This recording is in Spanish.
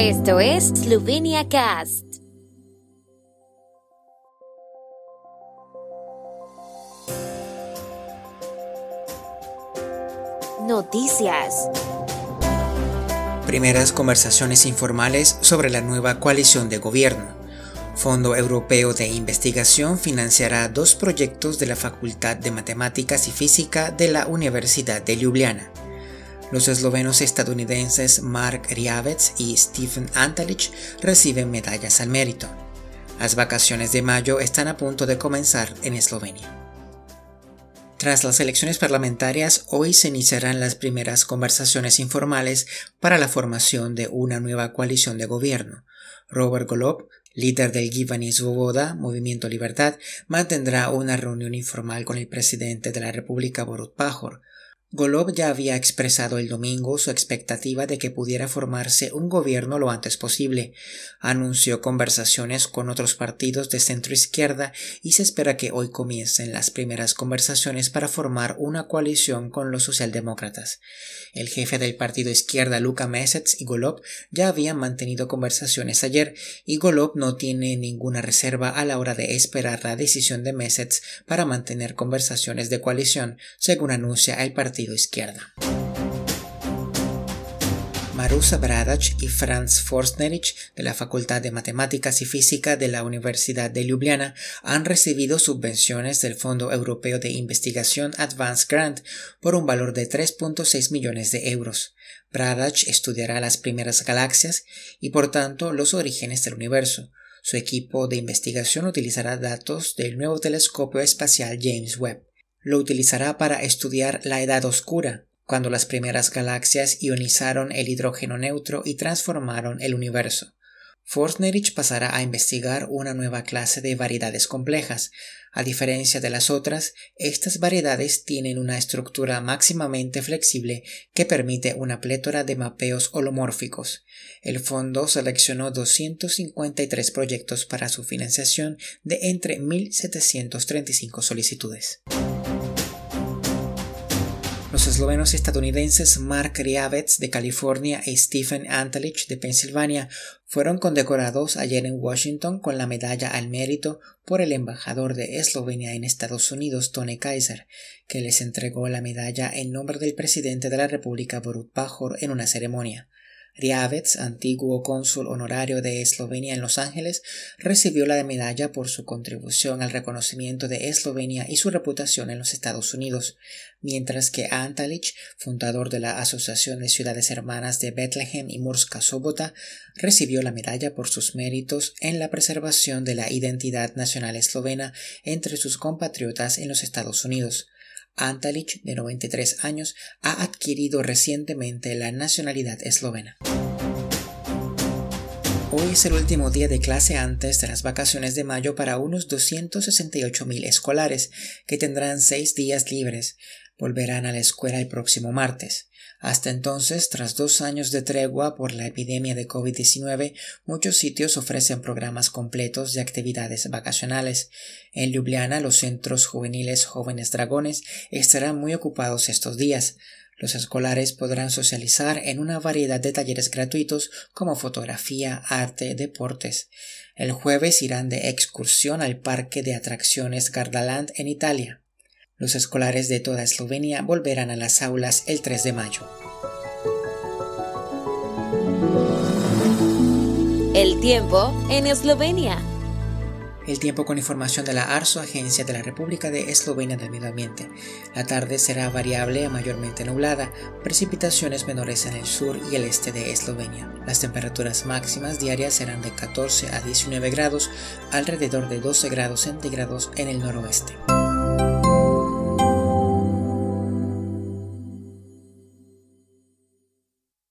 Esto es Slovenia Cast. Noticias. Primeras conversaciones informales sobre la nueva coalición de gobierno. Fondo Europeo de Investigación financiará dos proyectos de la Facultad de Matemáticas y Física de la Universidad de Ljubljana. Los eslovenos estadounidenses Mark Riavec y Stephen Antalic reciben medallas al mérito. Las vacaciones de mayo están a punto de comenzar en Eslovenia. Tras las elecciones parlamentarias, hoy se iniciarán las primeras conversaciones informales para la formación de una nueva coalición de gobierno. Robert Golob, líder del Givani Svoboda, Movimiento Libertad, mantendrá una reunión informal con el presidente de la República Borut Pajor. Golob ya había expresado el domingo su expectativa de que pudiera formarse un gobierno lo antes posible. Anunció conversaciones con otros partidos de centro izquierda y se espera que hoy comiencen las primeras conversaciones para formar una coalición con los socialdemócratas. El jefe del partido izquierda Luka Mesets y Golob ya habían mantenido conversaciones ayer y Golob no tiene ninguna reserva a la hora de esperar la decisión de Mesets para mantener conversaciones de coalición, según anuncia el partido izquierda. Marusa Bradac y Franz Forstnerich de la Facultad de Matemáticas y Física de la Universidad de Ljubljana han recibido subvenciones del Fondo Europeo de Investigación Advanced Grant por un valor de 3.6 millones de euros. Bradac estudiará las primeras galaxias y por tanto los orígenes del universo. Su equipo de investigación utilizará datos del nuevo telescopio espacial James Webb lo utilizará para estudiar la edad oscura, cuando las primeras galaxias ionizaron el hidrógeno neutro y transformaron el universo. Forstnerich pasará a investigar una nueva clase de variedades complejas. A diferencia de las otras, estas variedades tienen una estructura máximamente flexible que permite una plétora de mapeos holomórficos. El fondo seleccionó 253 proyectos para su financiación de entre 1.735 solicitudes. Los eslovenos estadounidenses Mark Riavec de California y Stephen Antlich de Pensilvania fueron condecorados ayer en Washington con la medalla al mérito por el embajador de Eslovenia en Estados Unidos, Tony Kaiser, que les entregó la medalla en nombre del presidente de la República Borut Pajor en una ceremonia. Riavec, antiguo cónsul honorario de Eslovenia en Los Ángeles, recibió la medalla por su contribución al reconocimiento de Eslovenia y su reputación en los Estados Unidos, mientras que Antalic, fundador de la Asociación de Ciudades Hermanas de Bethlehem y Murska Sobota, recibió la medalla por sus méritos en la preservación de la identidad nacional eslovena entre sus compatriotas en los Estados Unidos. Antalic, de 93 años, ha adquirido recientemente la nacionalidad eslovena. Hoy es el último día de clase antes de las vacaciones de mayo para unos 268.000 escolares, que tendrán seis días libres. Volverán a la escuela el próximo martes. Hasta entonces, tras dos años de tregua por la epidemia de COVID-19, muchos sitios ofrecen programas completos de actividades vacacionales. En Ljubljana, los centros juveniles Jóvenes Dragones estarán muy ocupados estos días. Los escolares podrán socializar en una variedad de talleres gratuitos como fotografía, arte, deportes. El jueves irán de excursión al parque de atracciones Gardaland en Italia. Los escolares de toda Eslovenia volverán a las aulas el 3 de mayo. El tiempo en Eslovenia. El tiempo con información de la ARSO, Agencia de la República de Eslovenia del Medio Ambiente. La tarde será variable a mayormente nublada, precipitaciones menores en el sur y el este de Eslovenia. Las temperaturas máximas diarias serán de 14 a 19 grados, alrededor de 12 grados centígrados en el noroeste.